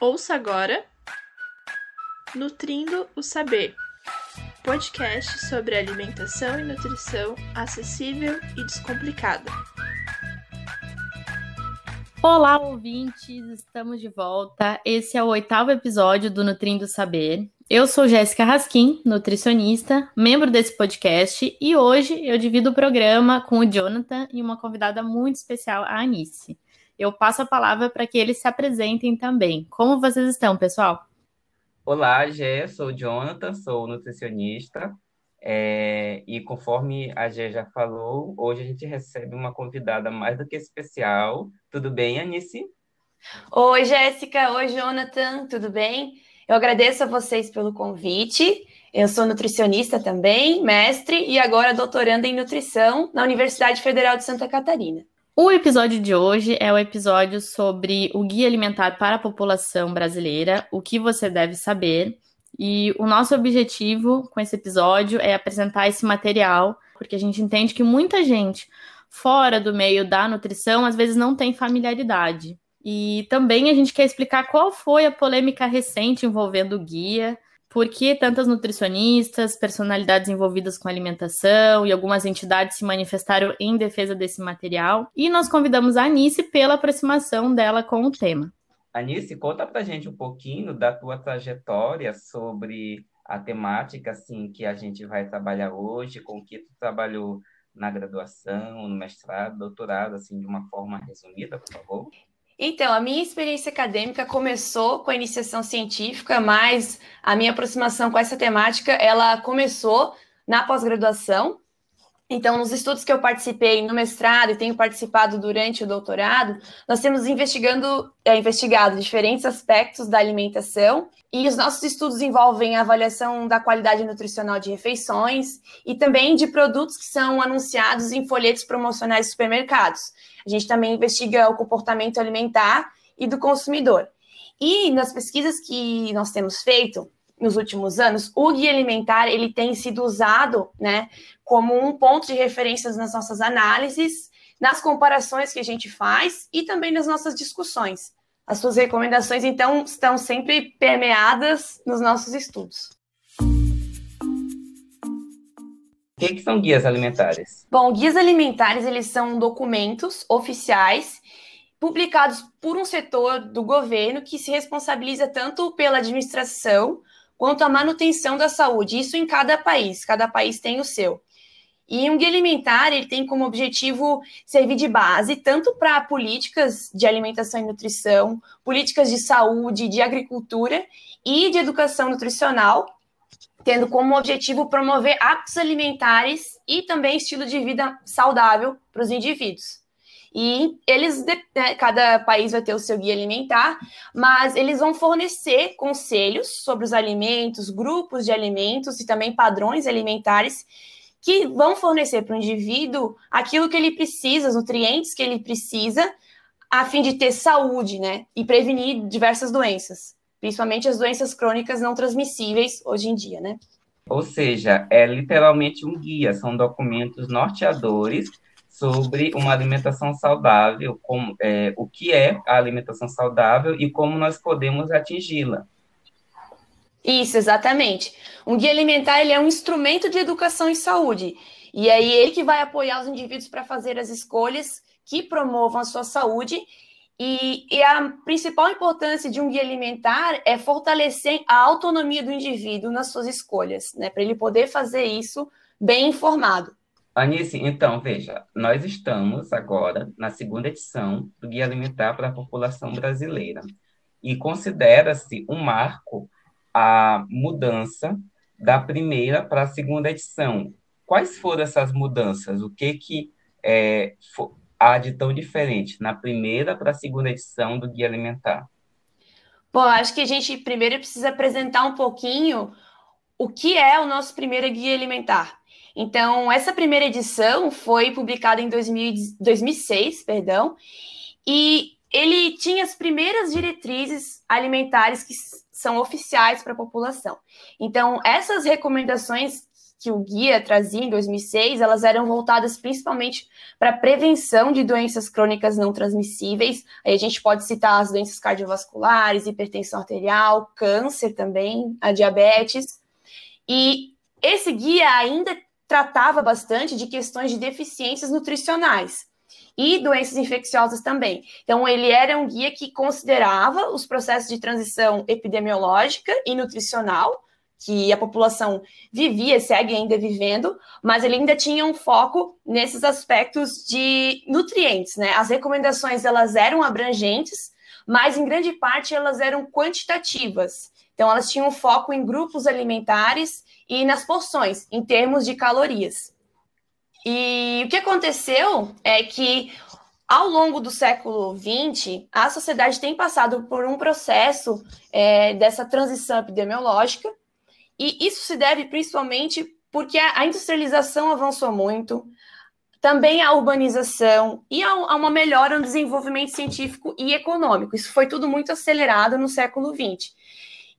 Ouça agora Nutrindo o Saber podcast sobre alimentação e nutrição acessível e descomplicada. Olá, ouvintes! Estamos de volta. Esse é o oitavo episódio do Nutrindo o Saber. Eu sou Jéssica Raskin, nutricionista, membro desse podcast, e hoje eu divido o programa com o Jonathan e uma convidada muito especial, a Anice eu passo a palavra para que eles se apresentem também. Como vocês estão, pessoal? Olá, Gé, sou o Jonathan, sou nutricionista. É, e conforme a Gé já falou, hoje a gente recebe uma convidada mais do que especial. Tudo bem, Anice? Oi, Jéssica. Oi, Jonathan. Tudo bem? Eu agradeço a vocês pelo convite. Eu sou nutricionista também, mestre e agora doutoranda em nutrição na Universidade Federal de Santa Catarina. O episódio de hoje é o episódio sobre o Guia Alimentar para a População Brasileira, o que você deve saber. E o nosso objetivo com esse episódio é apresentar esse material, porque a gente entende que muita gente fora do meio da nutrição às vezes não tem familiaridade. E também a gente quer explicar qual foi a polêmica recente envolvendo o guia, por que tantas nutricionistas, personalidades envolvidas com alimentação e algumas entidades se manifestaram em defesa desse material. E nós convidamos a Anice pela aproximação dela com o tema. Anice, conta pra gente um pouquinho da tua trajetória sobre a temática assim que a gente vai trabalhar hoje, com que tu trabalhou na graduação, no mestrado, doutorado, assim, de uma forma resumida, por favor. Então, a minha experiência acadêmica começou com a iniciação científica, mas a minha aproximação com essa temática, ela começou na pós-graduação. Então, nos estudos que eu participei no mestrado e tenho participado durante o doutorado, nós temos investigando, é, investigado diferentes aspectos da alimentação e os nossos estudos envolvem a avaliação da qualidade nutricional de refeições e também de produtos que são anunciados em folhetos promocionais de supermercados. A gente também investiga o comportamento alimentar e do consumidor. E nas pesquisas que nós temos feito nos últimos anos, o guia alimentar ele tem sido usado, né, como um ponto de referência nas nossas análises, nas comparações que a gente faz e também nas nossas discussões. As suas recomendações, então, estão sempre permeadas nos nossos estudos. Que, que são guias alimentares? Bom, guias alimentares eles são documentos oficiais publicados por um setor do governo que se responsabiliza tanto pela administração quanto a manutenção da saúde. Isso em cada país. Cada país tem o seu. E um guia alimentar ele tem como objetivo servir de base tanto para políticas de alimentação e nutrição, políticas de saúde, de agricultura e de educação nutricional, tendo como objetivo promover hábitos alimentares e também estilo de vida saudável para os indivíduos. E eles, né, cada país vai ter o seu guia alimentar, mas eles vão fornecer conselhos sobre os alimentos, grupos de alimentos e também padrões alimentares que vão fornecer para o indivíduo aquilo que ele precisa, os nutrientes que ele precisa, a fim de ter saúde, né? E prevenir diversas doenças principalmente as doenças crônicas não transmissíveis hoje em dia, né? Ou seja, é literalmente um guia, são documentos norteadores sobre uma alimentação saudável, como, é, o que é a alimentação saudável e como nós podemos atingi-la. Isso, exatamente. Um guia alimentar ele é um instrumento de educação em saúde. E é ele que vai apoiar os indivíduos para fazer as escolhas que promovam a sua saúde e, e, a principal importância de um guia alimentar é fortalecer a autonomia do indivíduo nas suas escolhas, né? Para ele poder fazer isso bem informado. Anice, então, veja, nós estamos agora na segunda edição do Guia Alimentar para a População Brasileira. E considera-se um marco a mudança da primeira para a segunda edição. Quais foram essas mudanças? O que que é, há de tão diferente na primeira para a segunda edição do Guia Alimentar? Bom, acho que a gente primeiro precisa apresentar um pouquinho o que é o nosso primeiro Guia Alimentar. Então, essa primeira edição foi publicada em 2000, 2006, perdão, e ele tinha as primeiras diretrizes alimentares que são oficiais para a população. Então, essas recomendações que o guia trazia em 2006, elas eram voltadas principalmente para prevenção de doenças crônicas não transmissíveis. Aí a gente pode citar as doenças cardiovasculares, hipertensão arterial, câncer também, a diabetes. E esse guia ainda tratava bastante de questões de deficiências nutricionais e doenças infecciosas também. Então, ele era um guia que considerava os processos de transição epidemiológica e nutricional que a população vivia segue ainda vivendo, mas ele ainda tinha um foco nesses aspectos de nutrientes, né? As recomendações elas eram abrangentes, mas em grande parte elas eram quantitativas. Então elas tinham foco em grupos alimentares e nas porções, em termos de calorias. E o que aconteceu é que ao longo do século XX, a sociedade tem passado por um processo é, dessa transição epidemiológica, e isso se deve principalmente porque a industrialização avançou muito, também a urbanização e a uma melhora no desenvolvimento científico e econômico. Isso foi tudo muito acelerado no século XX.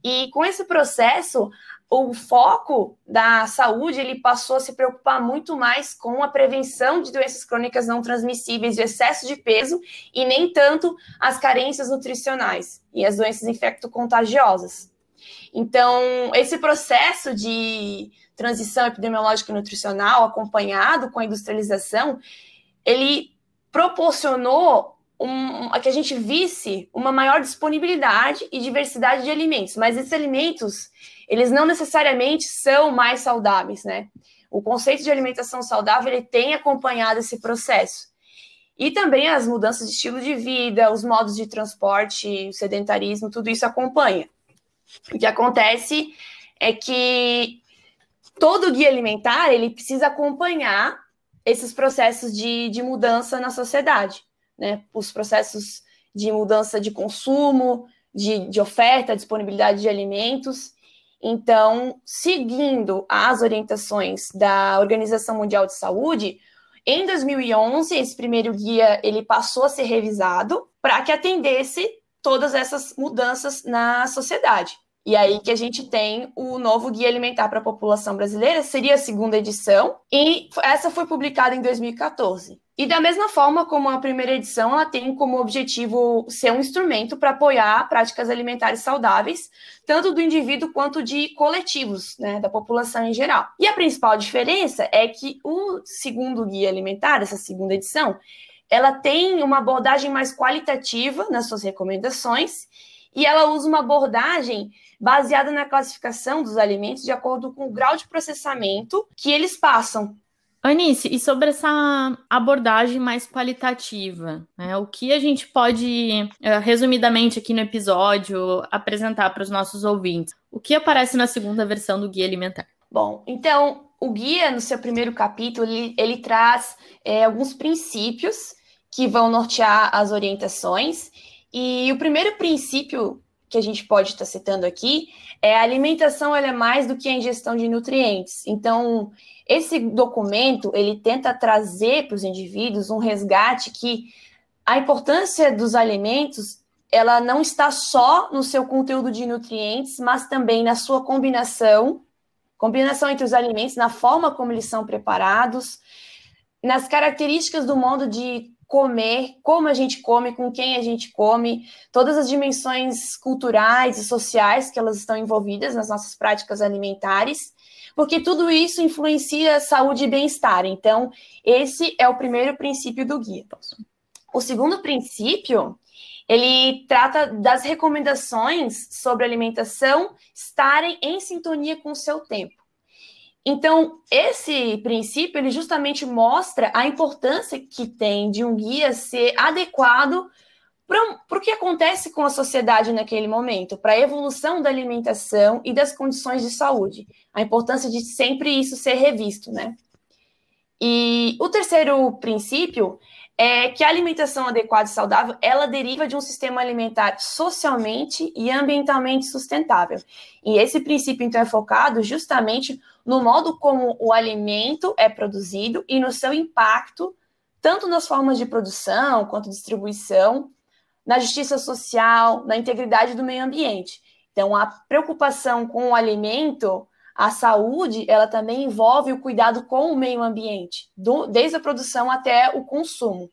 E com esse processo, o foco da saúde ele passou a se preocupar muito mais com a prevenção de doenças crônicas não transmissíveis, de excesso de peso e nem tanto as carências nutricionais e as doenças infecto-contagiosas. Então, esse processo de transição epidemiológica e nutricional, acompanhado com a industrialização, ele proporcionou um, a que a gente visse uma maior disponibilidade e diversidade de alimentos. Mas esses alimentos, eles não necessariamente são mais saudáveis, né? O conceito de alimentação saudável ele tem acompanhado esse processo. E também as mudanças de estilo de vida, os modos de transporte, o sedentarismo, tudo isso acompanha. O que acontece é que todo guia alimentar ele precisa acompanhar esses processos de, de mudança na sociedade, né? Os processos de mudança de consumo, de, de oferta, disponibilidade de alimentos. Então, seguindo as orientações da Organização Mundial de Saúde, em 2011, esse primeiro guia ele passou a ser revisado para que atendesse todas essas mudanças na sociedade. E aí que a gente tem o novo Guia Alimentar para a População Brasileira, seria a segunda edição, e essa foi publicada em 2014. E da mesma forma como a primeira edição, ela tem como objetivo ser um instrumento para apoiar práticas alimentares saudáveis, tanto do indivíduo quanto de coletivos, né, da população em geral. E a principal diferença é que o segundo guia alimentar, essa segunda edição, ela tem uma abordagem mais qualitativa nas suas recomendações e ela usa uma abordagem baseada na classificação dos alimentos de acordo com o grau de processamento que eles passam. Anice, e sobre essa abordagem mais qualitativa, né, o que a gente pode, eh, resumidamente aqui no episódio, apresentar para os nossos ouvintes? O que aparece na segunda versão do Guia Alimentar? Bom, então, o guia, no seu primeiro capítulo, ele, ele traz é, alguns princípios que vão nortear as orientações e o primeiro princípio que a gente pode estar citando aqui é a alimentação ela é mais do que a ingestão de nutrientes. Então, esse documento ele tenta trazer para os indivíduos um resgate que a importância dos alimentos ela não está só no seu conteúdo de nutrientes, mas também na sua combinação, combinação entre os alimentos, na forma como eles são preparados, nas características do modo de comer, como a gente come, com quem a gente come, todas as dimensões culturais e sociais que elas estão envolvidas nas nossas práticas alimentares, porque tudo isso influencia a saúde e bem-estar. Então, esse é o primeiro princípio do guia. O segundo princípio, ele trata das recomendações sobre alimentação estarem em sintonia com o seu tempo. Então, esse princípio, ele justamente mostra a importância que tem de um guia ser adequado para o que acontece com a sociedade naquele momento, para a evolução da alimentação e das condições de saúde. A importância de sempre isso ser revisto, né? E o terceiro princípio é que a alimentação adequada e saudável, ela deriva de um sistema alimentar socialmente e ambientalmente sustentável. E esse princípio, então, é focado justamente no modo como o alimento é produzido e no seu impacto, tanto nas formas de produção quanto distribuição, na justiça social, na integridade do meio ambiente. Então, a preocupação com o alimento a saúde, ela também envolve o cuidado com o meio ambiente, do, desde a produção até o consumo.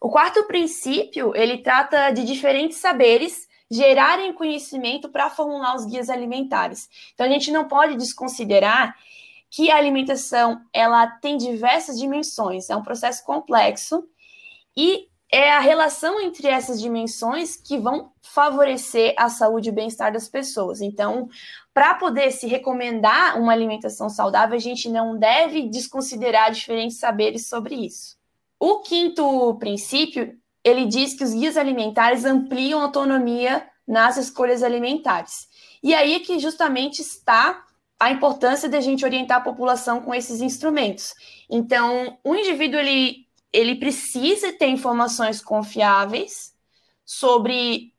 O quarto princípio, ele trata de diferentes saberes gerarem conhecimento para formular os guias alimentares. Então a gente não pode desconsiderar que a alimentação ela tem diversas dimensões, é um processo complexo e é a relação entre essas dimensões que vão favorecer a saúde e o bem-estar das pessoas. Então, para poder se recomendar uma alimentação saudável, a gente não deve desconsiderar diferentes saberes sobre isso. O quinto princípio, ele diz que os guias alimentares ampliam a autonomia nas escolhas alimentares. E aí é que justamente está a importância de a gente orientar a população com esses instrumentos. Então, o indivíduo ele, ele precisa ter informações confiáveis sobre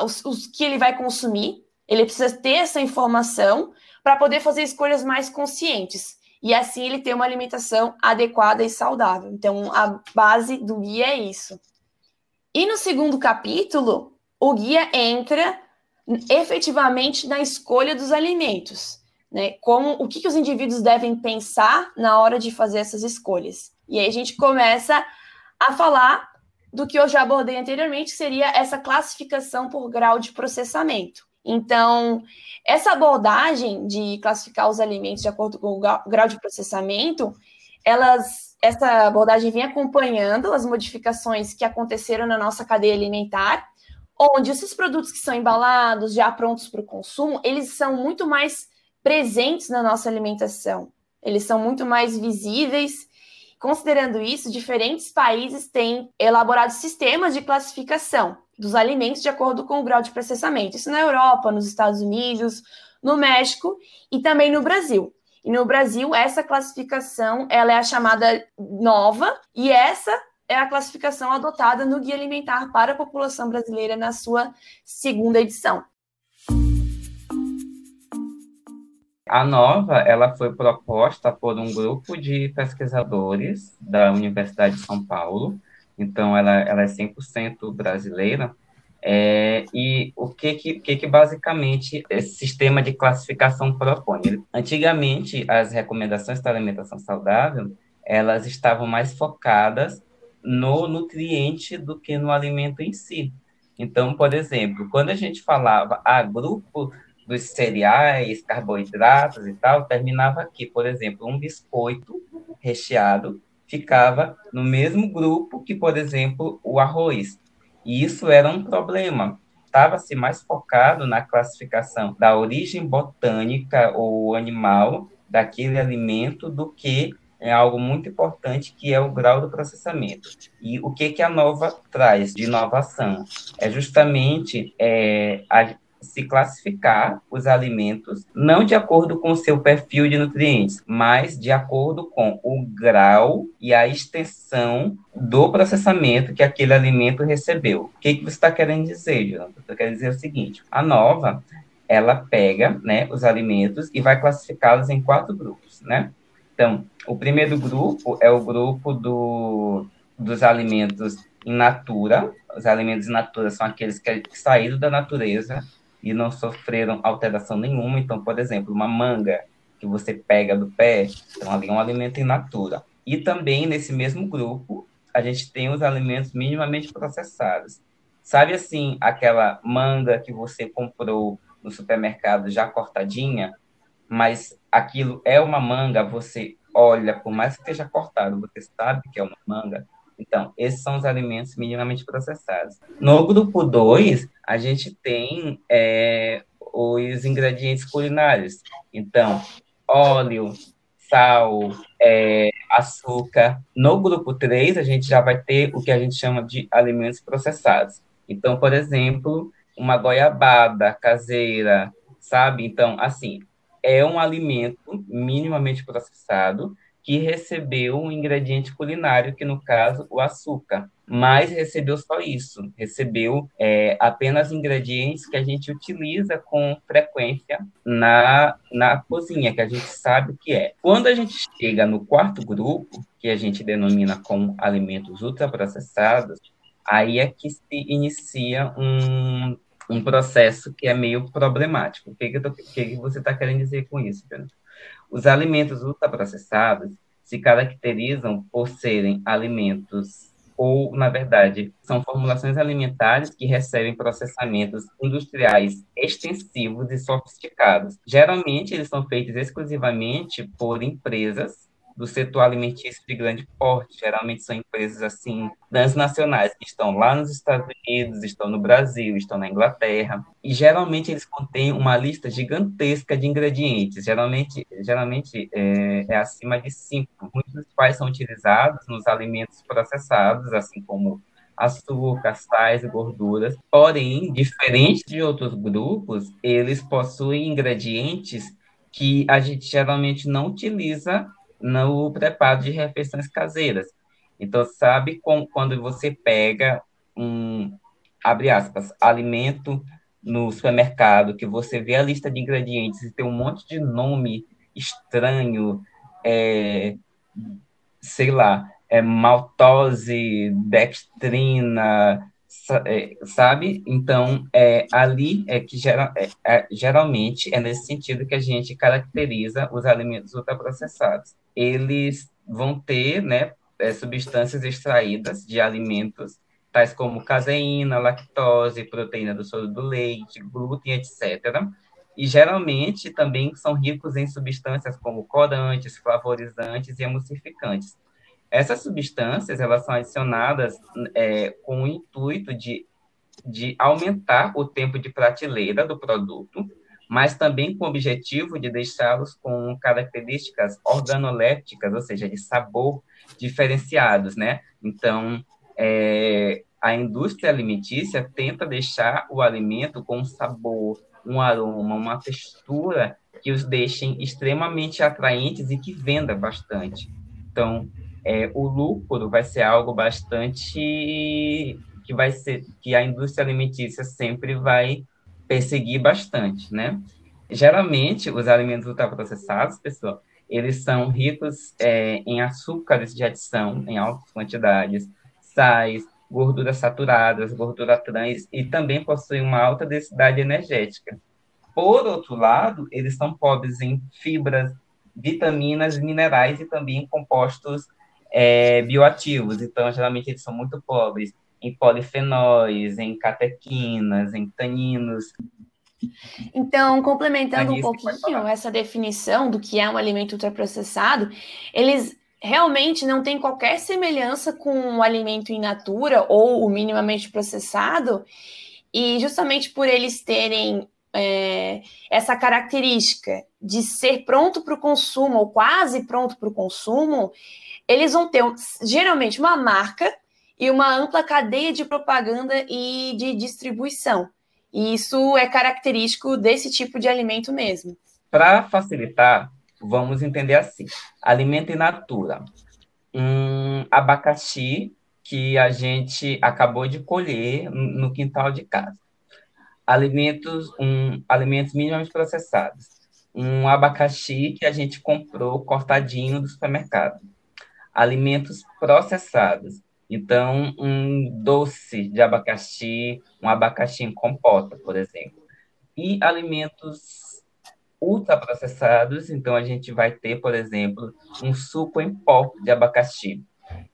os, os que ele vai consumir, ele precisa ter essa informação para poder fazer escolhas mais conscientes. E assim ele ter uma alimentação adequada e saudável. Então, a base do guia é isso. E no segundo capítulo, o guia entra efetivamente na escolha dos alimentos. Né? Como o que, que os indivíduos devem pensar na hora de fazer essas escolhas. E aí a gente começa a falar do que eu já abordei anteriormente, que seria essa classificação por grau de processamento. Então, essa abordagem de classificar os alimentos de acordo com o grau de processamento, elas, essa abordagem vem acompanhando as modificações que aconteceram na nossa cadeia alimentar, onde esses produtos que são embalados, já prontos para o consumo, eles são muito mais presentes na nossa alimentação. Eles são muito mais visíveis. Considerando isso, diferentes países têm elaborado sistemas de classificação dos alimentos de acordo com o grau de processamento. Isso na Europa, nos Estados Unidos, no México e também no Brasil. E no Brasil, essa classificação ela é a chamada nova, e essa é a classificação adotada no Guia Alimentar para a População Brasileira na sua segunda edição. A nova, ela foi proposta por um grupo de pesquisadores da Universidade de São Paulo, então ela, ela é 100% brasileira, é, e o que que, que que basicamente esse sistema de classificação propõe? Antigamente, as recomendações da alimentação saudável, elas estavam mais focadas no nutriente do que no alimento em si. Então, por exemplo, quando a gente falava a ah, grupo dos cereais, carboidratos e tal, terminava aqui, por exemplo, um biscoito recheado ficava no mesmo grupo que, por exemplo, o arroz. E isso era um problema. Estava-se mais focado na classificação da origem botânica ou animal daquele alimento do que é algo muito importante que é o grau do processamento. E o que, que a nova traz de inovação? É justamente é, a, se classificar os alimentos não de acordo com o seu perfil de nutrientes, mas de acordo com o grau e a extensão do processamento que aquele alimento recebeu. O que, que você está querendo dizer, Jonathan? Você quer dizer o seguinte: a nova ela pega né, os alimentos e vai classificá-los em quatro grupos, né? Então, o primeiro grupo é o grupo do, dos alimentos in natura. Os alimentos in natura são aqueles que, que saíram da natureza e não sofreram alteração nenhuma. Então, por exemplo, uma manga que você pega do pé, então ali é um alimento in natura. E também nesse mesmo grupo, a gente tem os alimentos minimamente processados. Sabe assim, aquela manga que você comprou no supermercado já cortadinha, mas aquilo é uma manga, você olha, por mais que esteja cortado, você sabe que é uma manga, então, esses são os alimentos minimamente processados. No grupo 2, a gente tem é, os ingredientes culinários. Então, óleo, sal, é, açúcar. No grupo 3, a gente já vai ter o que a gente chama de alimentos processados. Então, por exemplo, uma goiabada caseira, sabe? Então, assim, é um alimento minimamente processado que recebeu um ingrediente culinário, que no caso, o açúcar. Mas recebeu só isso, recebeu é, apenas ingredientes que a gente utiliza com frequência na, na cozinha, que a gente sabe o que é. Quando a gente chega no quarto grupo, que a gente denomina como alimentos ultraprocessados, aí é que se inicia um, um processo que é meio problemático. O que, que, tô, que, que você está querendo dizer com isso, Pedro? Os alimentos ultraprocessados se caracterizam por serem alimentos ou, na verdade, são formulações alimentares que recebem processamentos industriais extensivos e sofisticados. Geralmente, eles são feitos exclusivamente por empresas do setor alimentício de grande porte. Geralmente são empresas assim transnacionais que estão lá nos Estados Unidos, estão no Brasil, estão na Inglaterra. E geralmente eles contêm uma lista gigantesca de ingredientes. Geralmente, geralmente é, é acima de cinco, muitos dos quais são utilizados nos alimentos processados, assim como açúcar, sais e gorduras. Porém, diferente de outros grupos, eles possuem ingredientes que a gente geralmente não utiliza no preparo de refeições caseiras. Então, sabe com, quando você pega um, abre aspas, alimento no supermercado, que você vê a lista de ingredientes e tem um monte de nome estranho, é, sei lá, é maltose, dextrina, sabe? Então, é, ali é que gera, é, é, geralmente é nesse sentido que a gente caracteriza os alimentos ultraprocessados. Eles vão ter né, é, substâncias extraídas de alimentos, tais como caseína, lactose, proteína do soro do leite, glúten, etc. E geralmente também são ricos em substâncias como corantes, flavorizantes e emulsificantes essas substâncias elas são adicionadas é, com o intuito de, de aumentar o tempo de prateleira do produto, mas também com o objetivo de deixá-los com características organolépticas, ou seja, de sabor diferenciados, né? Então, é, a indústria alimentícia tenta deixar o alimento com um sabor, um aroma, uma textura que os deixem extremamente atraentes e que venda bastante. Então, é, o lucro vai ser algo bastante que vai ser que a indústria alimentícia sempre vai perseguir bastante, né? Geralmente os alimentos ultraprocessados, pessoal, eles são ricos é, em açúcares de adição em altas quantidades, sais, gorduras saturadas, gordura trans e também possuem uma alta densidade energética. Por outro lado, eles são pobres em fibras, vitaminas, minerais e também compostos é, bioativos, então geralmente eles são muito pobres em polifenóis, em catequinas, em taninos. Então, complementando um pouquinho essa definição do que é um alimento ultraprocessado, eles realmente não têm qualquer semelhança com o alimento in natura ou o minimamente processado, e justamente por eles terem é, essa característica de ser pronto para o consumo ou quase pronto para o consumo, eles vão ter geralmente uma marca e uma ampla cadeia de propaganda e de distribuição. E isso é característico desse tipo de alimento mesmo. Para facilitar, vamos entender assim: alimento in natura. Um abacaxi que a gente acabou de colher no quintal de casa. Alimentos, um, alimentos minimamente processados. Um abacaxi que a gente comprou cortadinho do supermercado alimentos processados. Então, um doce de abacaxi, um abacaxi em compota, por exemplo. E alimentos ultraprocessados, então a gente vai ter, por exemplo, um suco em pó de abacaxi.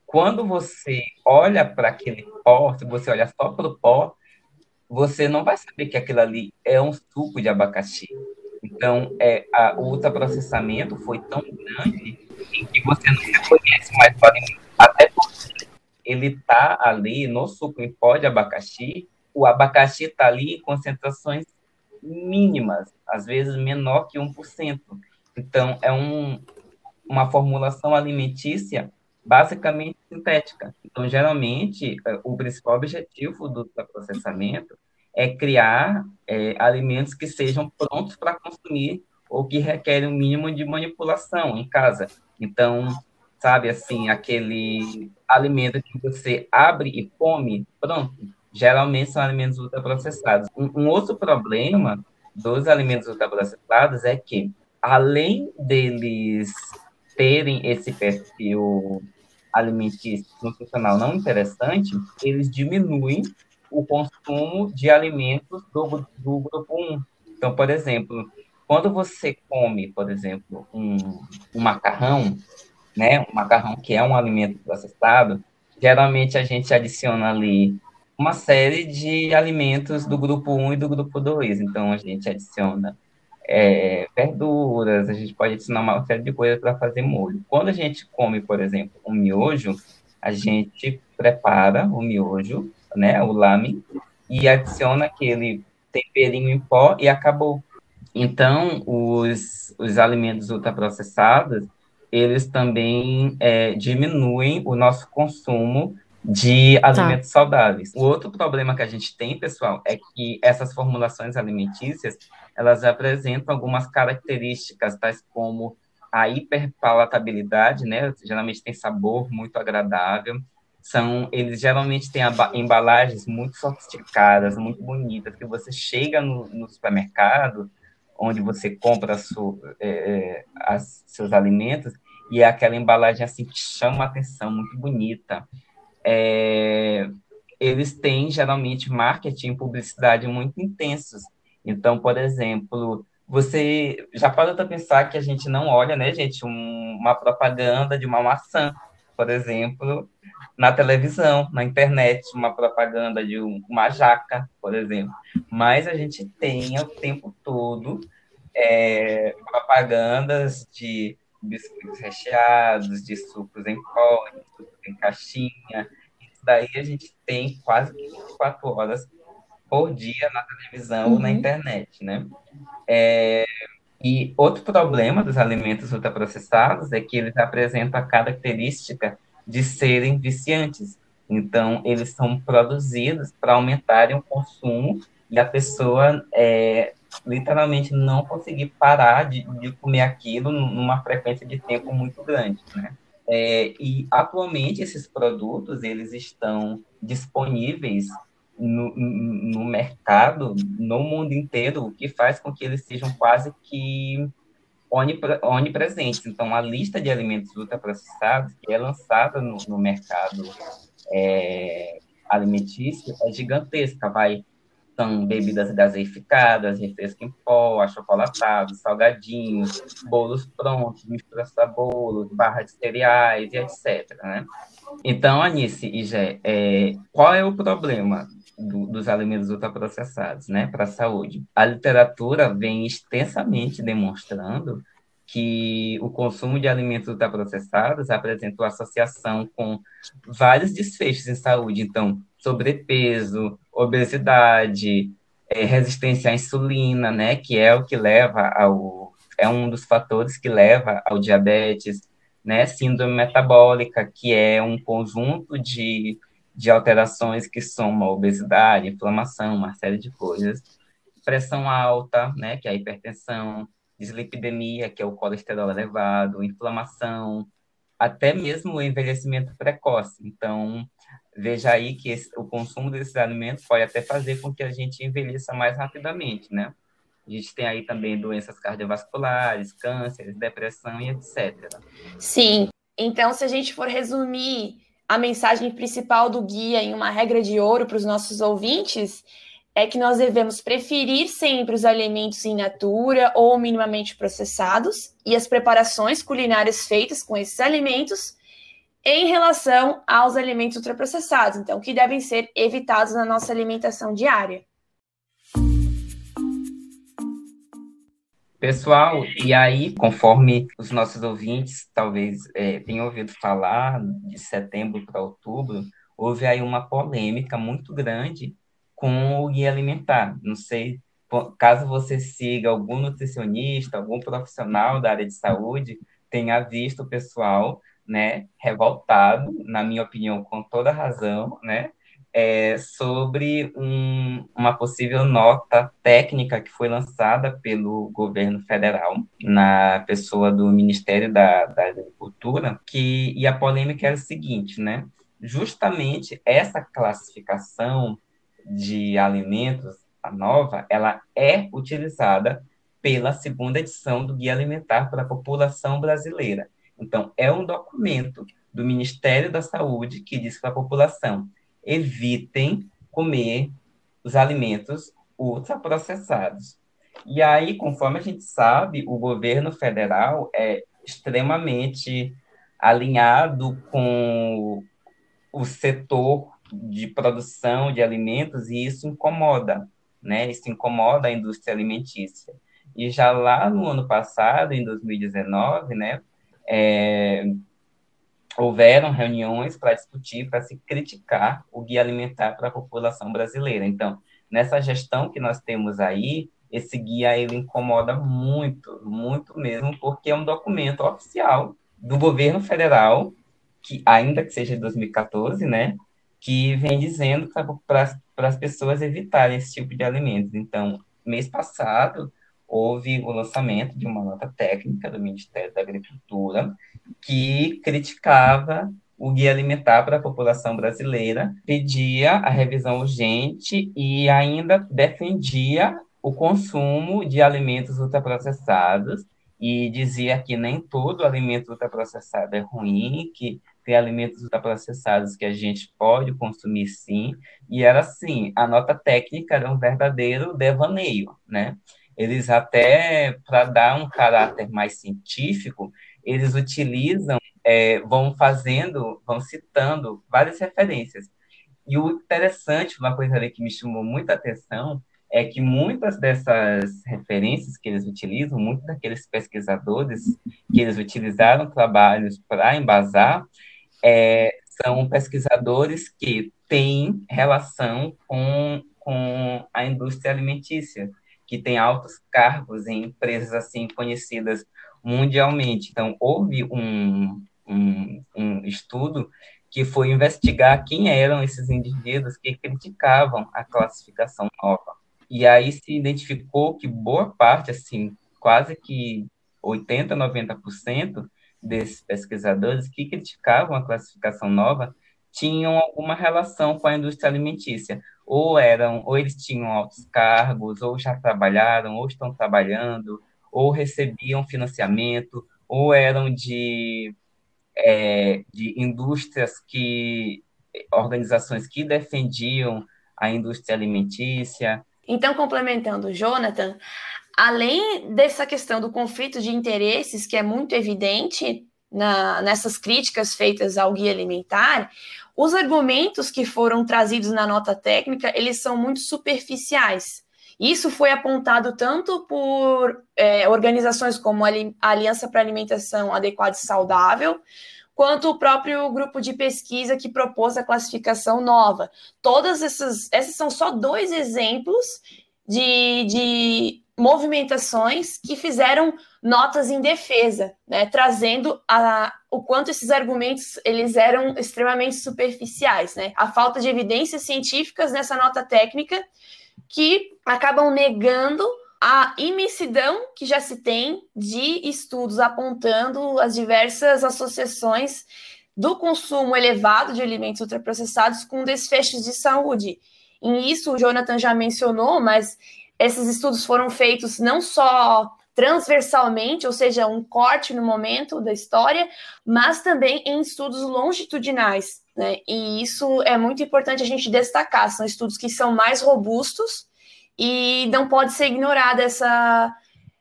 Quando você olha para aquele pó, se você olha só para o pó, você não vai saber que aquilo ali é um suco de abacaxi. Então, é, a, o ultraprocessamento foi tão grande que você não reconhece mais o alimento. Até porque ele está ali no suco em pó de abacaxi, o abacaxi está ali em concentrações mínimas, às vezes menor que 1%. Então, é um, uma formulação alimentícia basicamente sintética. Então, geralmente, é, o principal objetivo do processamento é criar é, alimentos que sejam prontos para consumir ou que requerem um mínimo de manipulação em casa. Então, sabe assim, aquele alimento que você abre e come, pronto, geralmente são alimentos ultraprocessados. Um, um outro problema dos alimentos ultraprocessados é que, além deles terem esse perfil alimentício nutricional não interessante, eles diminuem o consumo de alimentos do, do grupo 1. Então, por exemplo, quando você come, por exemplo, um, um macarrão, né, um macarrão que é um alimento processado, geralmente a gente adiciona ali uma série de alimentos do grupo 1 e do grupo 2. Então, a gente adiciona é, verduras, a gente pode adicionar uma série de coisas para fazer molho. Quando a gente come, por exemplo, um miojo, a gente prepara o miojo, né, o lame, e adiciona aquele temperinho em pó e acabou. Então, os, os alimentos ultraprocessados, eles também é, diminuem o nosso consumo de alimentos tá. saudáveis. O outro problema que a gente tem, pessoal, é que essas formulações alimentícias, elas apresentam algumas características, tais como a hiperpalatabilidade, né? Geralmente tem sabor muito agradável. São, eles geralmente têm embalagens muito sofisticadas, muito bonitas, que você chega no, no supermercado, onde você compra su, é, é, as, seus alimentos, e é aquela embalagem assim que chama a atenção, muito bonita é, eles têm geralmente marketing e publicidade muito intensos. Então, por exemplo, você já parou para pensar que a gente não olha, né, gente, um, uma propaganda de uma maçã, por exemplo, na televisão, na internet, uma propaganda de um, uma jaca, por exemplo. Mas a gente tem o tempo todo é, propagandas de biscoitos recheados, de sucos em de sucos em caixinha. Isso daí a gente tem quase 24 horas por dia na televisão uhum. ou na internet, né? É, e outro problema dos alimentos ultraprocessados é que eles apresentam a característica de serem viciantes. Então, eles são produzidos para aumentarem o consumo e a pessoa é, literalmente não conseguir parar de, de comer aquilo numa frequência de tempo muito grande, né? É, e atualmente esses produtos eles estão disponíveis no, no mercado no mundo inteiro, o que faz com que eles sejam quase que onipresentes. Então, a lista de alimentos ultraprocessados que é lançada no, no mercado é, alimentício é gigantesca, vai são bebidas gaseificadas, refresco em pó, achocolatados, salgadinhos, bolos prontos, misturas para bolos, barras de cereais e etc. Né? Então, Anice e Gé, é, qual é o problema do, dos alimentos ultraprocessados né, para a saúde? A literatura vem extensamente demonstrando que o consumo de alimentos ultraprocessados apresentou associação com vários desfechos em saúde. Então, sobrepeso, obesidade, é, resistência à insulina, né, que é o que leva ao é um dos fatores que leva ao diabetes, né, síndrome metabólica, que é um conjunto de, de alterações que somam a obesidade, inflamação, uma série de coisas, pressão alta, né, que é a hipertensão, dislipidemia, que é o colesterol elevado, inflamação, até mesmo o envelhecimento precoce. Então, veja aí que esse, o consumo desses alimentos pode até fazer com que a gente envelheça mais rapidamente, né? A gente tem aí também doenças cardiovasculares, cânceres, depressão e etc. Sim. Então, se a gente for resumir a mensagem principal do guia em uma regra de ouro para os nossos ouvintes, é que nós devemos preferir sempre os alimentos in natura ou minimamente processados e as preparações culinárias feitas com esses alimentos em relação aos alimentos ultraprocessados, então, que devem ser evitados na nossa alimentação diária. Pessoal, e aí, conforme os nossos ouvintes talvez é, tenham ouvido falar, de setembro para outubro, houve aí uma polêmica muito grande com o guia alimentar. Não sei, caso você siga algum nutricionista, algum profissional da área de saúde, tenha visto o pessoal né, revoltado, na minha opinião, com toda razão, né, é, sobre um, uma possível nota técnica que foi lançada pelo governo federal, na pessoa do Ministério da, da Agricultura, que, e a polêmica era o seguinte, né, justamente essa classificação de alimentos, a nova, ela é utilizada pela segunda edição do Guia Alimentar para a População Brasileira. Então, é um documento do Ministério da Saúde que diz para a população: evitem comer os alimentos ultraprocessados. E aí, conforme a gente sabe, o governo federal é extremamente alinhado com o setor de produção de alimentos e isso incomoda, né? Isso incomoda a indústria alimentícia. E já lá no ano passado, em 2019, né, é, houveram reuniões para discutir, para se criticar o guia alimentar para a população brasileira. Então, nessa gestão que nós temos aí, esse guia ele incomoda muito, muito mesmo, porque é um documento oficial do governo federal, que ainda que seja de 2014, né, que vem dizendo para as pessoas evitarem esse tipo de alimentos. Então, mês passado, houve o lançamento de uma nota técnica do Ministério da Agricultura que criticava o Guia Alimentar para a População Brasileira, pedia a revisão urgente e ainda defendia o consumo de alimentos ultraprocessados e dizia que nem todo alimento ultraprocessado é ruim, que tem alimentos ultraprocessados que a gente pode consumir sim, e era assim, a nota técnica era um verdadeiro devaneio, né? Eles até, para dar um caráter mais científico, eles utilizam, é, vão fazendo, vão citando várias referências. E o interessante, uma coisa ali que me chamou muita atenção, é que muitas dessas referências que eles utilizam, muitos daqueles pesquisadores que eles utilizaram trabalhos para embasar, é, são pesquisadores que têm relação com, com a indústria alimentícia, que tem altos cargos em empresas assim conhecidas mundialmente. Então, houve um, um, um estudo que foi investigar quem eram esses indivíduos que criticavam a classificação nova. E aí se identificou que boa parte, assim, quase que 80, 90% desses pesquisadores que criticavam a classificação nova tinham alguma relação com a indústria alimentícia. Ou eram, ou eles tinham altos cargos, ou já trabalharam, ou estão trabalhando, ou recebiam financiamento, ou eram de, é, de indústrias que organizações que defendiam a indústria alimentícia. Então, complementando, Jonathan, além dessa questão do conflito de interesses, que é muito evidente na, nessas críticas feitas ao guia alimentar, os argumentos que foram trazidos na nota técnica, eles são muito superficiais. Isso foi apontado tanto por é, organizações como a Aliança para Alimentação Adequada e Saudável, quanto o próprio grupo de pesquisa que propôs a classificação nova. Todas essas, esses são só dois exemplos de, de movimentações que fizeram notas em defesa, né, trazendo a, o quanto esses argumentos eles eram extremamente superficiais, né, a falta de evidências científicas nessa nota técnica que acabam negando a imensidão que já se tem de estudos apontando as diversas associações do consumo elevado de alimentos ultraprocessados com desfechos de saúde. Em isso, o Jonathan já mencionou, mas esses estudos foram feitos não só transversalmente, ou seja, um corte no momento da história, mas também em estudos longitudinais. Né? E isso é muito importante a gente destacar. São estudos que são mais robustos e não pode ser ignorada essa,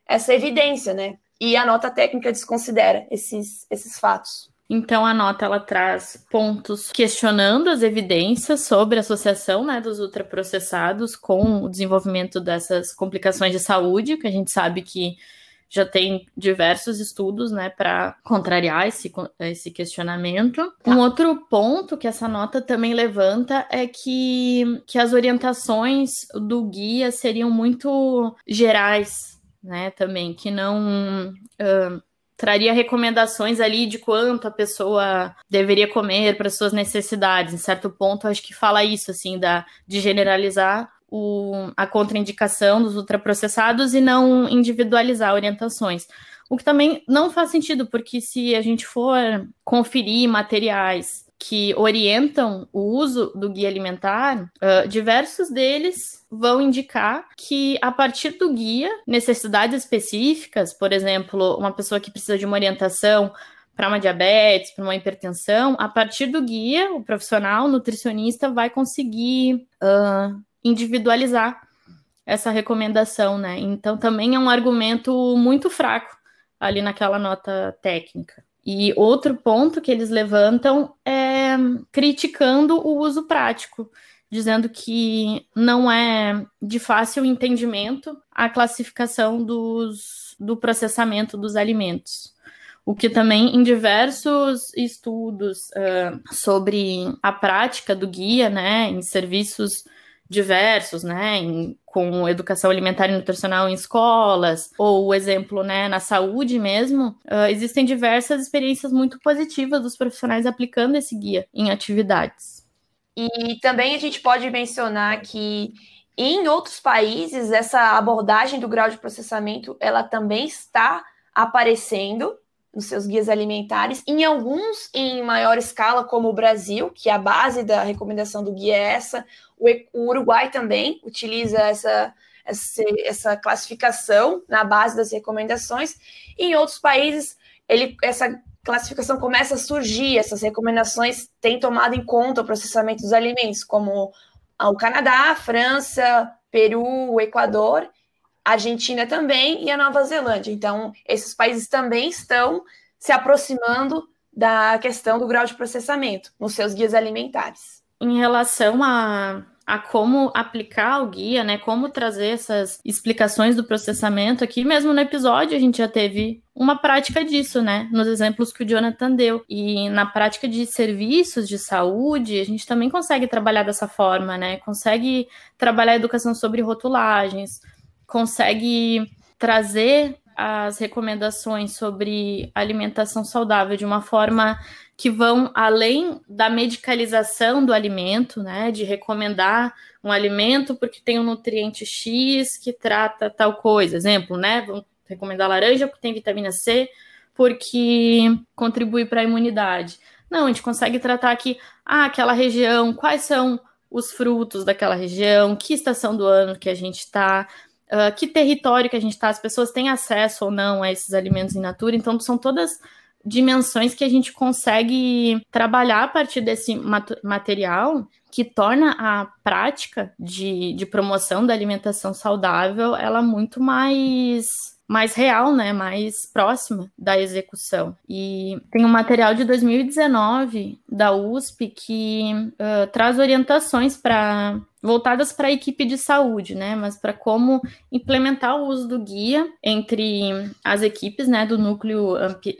essa evidência, né? E a nota técnica desconsidera esses, esses fatos. Então a nota ela traz pontos questionando as evidências sobre a associação né, dos ultraprocessados com o desenvolvimento dessas complicações de saúde, que a gente sabe que já tem diversos estudos né, para contrariar esse, esse questionamento. Um outro ponto que essa nota também levanta é que, que as orientações do guia seriam muito gerais, né, também, que não. Uh, traria recomendações ali de quanto a pessoa deveria comer para suas necessidades. Em certo ponto, acho que fala isso, assim, da, de generalizar o, a contraindicação dos ultraprocessados e não individualizar orientações. O que também não faz sentido, porque se a gente for conferir materiais que orientam o uso do guia alimentar, uh, diversos deles vão indicar que a partir do guia, necessidades específicas, por exemplo, uma pessoa que precisa de uma orientação para uma diabetes, para uma hipertensão, a partir do guia, o profissional, o nutricionista vai conseguir uh, individualizar essa recomendação, né? Então também é um argumento muito fraco ali naquela nota técnica. E outro ponto que eles levantam é criticando o uso prático, dizendo que não é de fácil entendimento a classificação dos, do processamento dos alimentos. O que também em diversos estudos uh, sobre a prática do guia, né, em serviços diversos, né, em, com educação alimentar e nutricional em escolas, ou o exemplo, né, na saúde mesmo, uh, existem diversas experiências muito positivas dos profissionais aplicando esse guia em atividades. E também a gente pode mencionar que em outros países essa abordagem do grau de processamento ela também está aparecendo nos seus guias alimentares, em alguns em maior escala, como o Brasil, que a base da recomendação do guia é essa, o Uruguai também utiliza essa, essa, essa classificação na base das recomendações, e em outros países ele, essa classificação começa a surgir, essas recomendações têm tomado em conta o processamento dos alimentos, como o Canadá, França, Peru, Equador, Argentina também e a Nova Zelândia. Então, esses países também estão se aproximando da questão do grau de processamento nos seus guias alimentares. Em relação a, a como aplicar o guia, né, como trazer essas explicações do processamento, aqui. Mesmo no episódio a gente já teve uma prática disso, né, nos exemplos que o Jonathan deu. E na prática de serviços de saúde, a gente também consegue trabalhar dessa forma, né, consegue trabalhar a educação sobre rotulagens, consegue trazer as recomendações sobre alimentação saudável de uma forma que vão além da medicalização do alimento, né? De recomendar um alimento porque tem um nutriente X que trata tal coisa. Exemplo, né? Vamos recomendar laranja porque tem vitamina C, porque contribui para a imunidade. Não, a gente consegue tratar aqui, ah, aquela região, quais são os frutos daquela região, que estação do ano que a gente está, uh, que território que a gente está, as pessoas têm acesso ou não a esses alimentos in natura. Então, são todas dimensões que a gente consegue trabalhar a partir desse mat material que torna a prática de, de promoção da alimentação saudável ela muito mais mais real, né, mais próxima da execução. E tem um material de 2019 da USP que uh, traz orientações para voltadas para a equipe de saúde, né? Mas para como implementar o uso do guia entre as equipes, né, do núcleo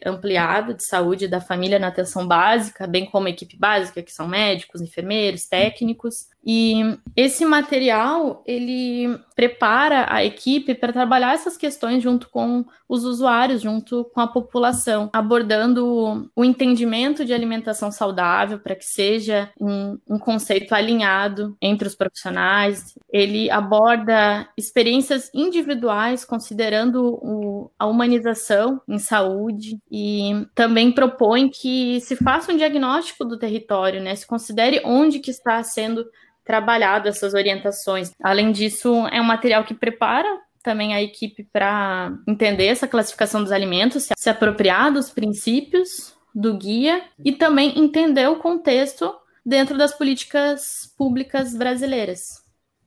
ampliado de saúde da família na atenção básica, bem como a equipe básica, que são médicos, enfermeiros, técnicos. E esse material ele prepara a equipe para trabalhar essas questões junto com os usuários, junto com a população, abordando o entendimento de alimentação saudável para que seja um, um conceito alinhado entre os profissionais. Ele aborda experiências individuais, considerando o, a humanização em saúde, e também propõe que se faça um diagnóstico do território, né? Se considere onde que está sendo trabalhado essas orientações. Além disso, é um material que prepara também a equipe para entender essa classificação dos alimentos, se apropriar dos princípios do guia e também entender o contexto dentro das políticas públicas brasileiras.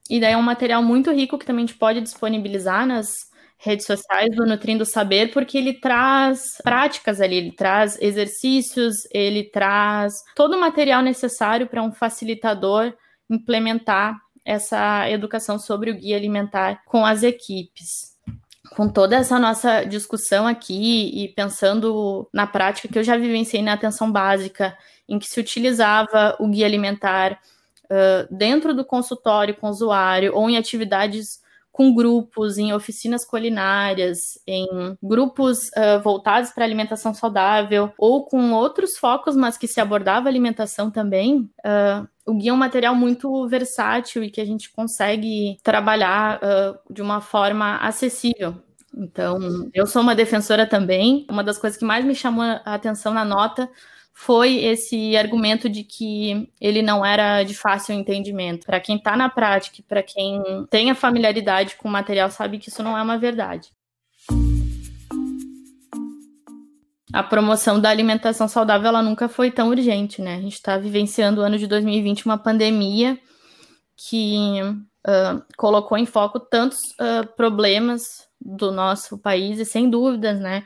E daí é um material muito rico que também a gente pode disponibilizar nas redes sociais do Nutrindo Saber, porque ele traz práticas ali, ele traz exercícios, ele traz todo o material necessário para um facilitador implementar essa educação sobre o guia alimentar com as equipes com toda essa nossa discussão aqui e pensando na prática que eu já vivenciei na atenção básica em que se utilizava o guia alimentar uh, dentro do consultório com o usuário ou em atividades com grupos, em oficinas culinárias, em grupos uh, voltados para alimentação saudável ou com outros focos, mas que se abordava alimentação também. Uh, o guia é um material muito versátil e que a gente consegue trabalhar de uma forma acessível. Então, eu sou uma defensora também. Uma das coisas que mais me chamou a atenção na nota foi esse argumento de que ele não era de fácil entendimento. Para quem está na prática, para quem tem a familiaridade com o material, sabe que isso não é uma verdade. a promoção da alimentação saudável ela nunca foi tão urgente, né? A gente está vivenciando o ano de 2020 uma pandemia que uh, colocou em foco tantos uh, problemas do nosso país e sem dúvidas, né?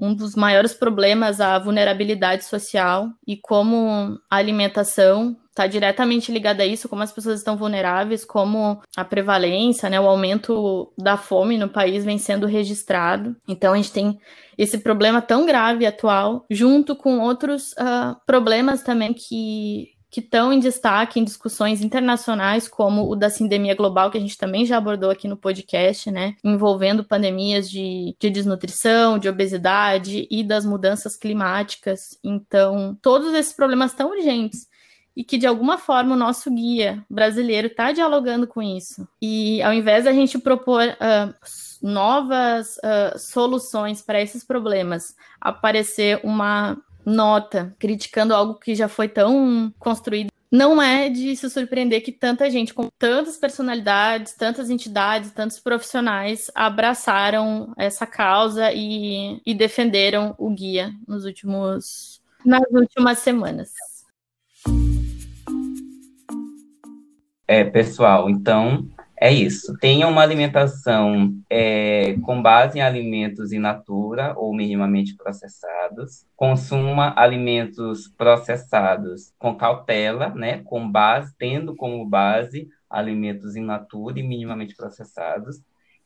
Um dos maiores problemas a vulnerabilidade social e como a alimentação está diretamente ligada a isso, como as pessoas estão vulneráveis, como a prevalência, né, o aumento da fome no país vem sendo registrado. Então a gente tem esse problema tão grave atual, junto com outros uh, problemas também que que estão em destaque em discussões internacionais, como o da sindemia global, que a gente também já abordou aqui no podcast, né? Envolvendo pandemias de, de desnutrição, de obesidade e das mudanças climáticas. Então, todos esses problemas tão urgentes e que de alguma forma o nosso guia brasileiro está dialogando com isso. E ao invés da gente propor uh, novas uh, soluções para esses problemas, aparecer uma nota criticando algo que já foi tão construído. Não é de se surpreender que tanta gente, com tantas personalidades, tantas entidades, tantos profissionais abraçaram essa causa e, e defenderam o guia nos últimos, nas últimas semanas. É, pessoal, então é isso. Tenha uma alimentação é, com base em alimentos in natura ou minimamente processados. Consuma alimentos processados com cautela, né? Com base, tendo como base alimentos in natura e minimamente processados.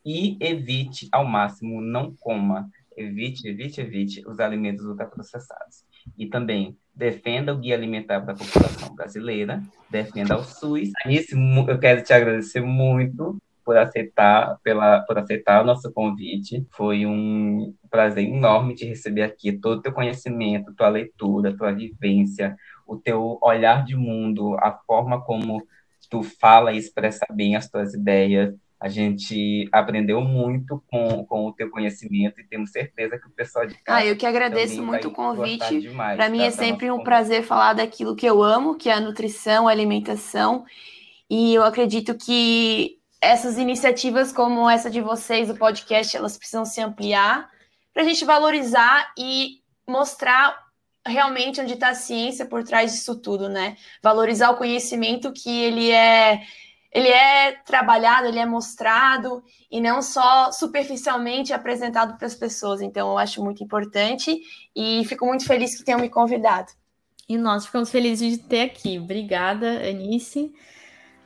E evite ao máximo, não coma, evite, evite, evite os alimentos ultraprocessados. E também defenda o Guia Alimentar para a População Brasileira, defenda o SUS. Nisso, eu quero te agradecer muito por aceitar, pela, por aceitar o nosso convite. Foi um prazer enorme te receber aqui, todo o teu conhecimento, tua leitura, tua vivência, o teu olhar de mundo, a forma como tu fala e expressa bem as tuas ideias, a gente aprendeu muito com, com o teu conhecimento e temos certeza que o pessoal de casa. Ah, eu que agradeço muito o convite. Para mim tá? é sempre um prazer falar daquilo que eu amo, que é a nutrição, a alimentação. E eu acredito que essas iniciativas como essa de vocês, o podcast, elas precisam se ampliar para a gente valorizar e mostrar realmente onde está a ciência por trás disso tudo, né? Valorizar o conhecimento que ele é ele é trabalhado, ele é mostrado e não só superficialmente apresentado para as pessoas. Então, eu acho muito importante e fico muito feliz que tenham me convidado. E nós ficamos felizes de ter aqui. Obrigada, Anice.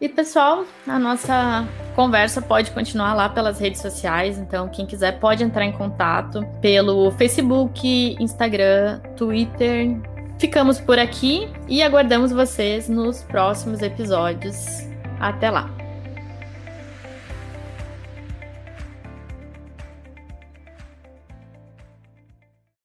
E pessoal, a nossa conversa pode continuar lá pelas redes sociais, então quem quiser pode entrar em contato pelo Facebook, Instagram, Twitter. Ficamos por aqui e aguardamos vocês nos próximos episódios. Até lá!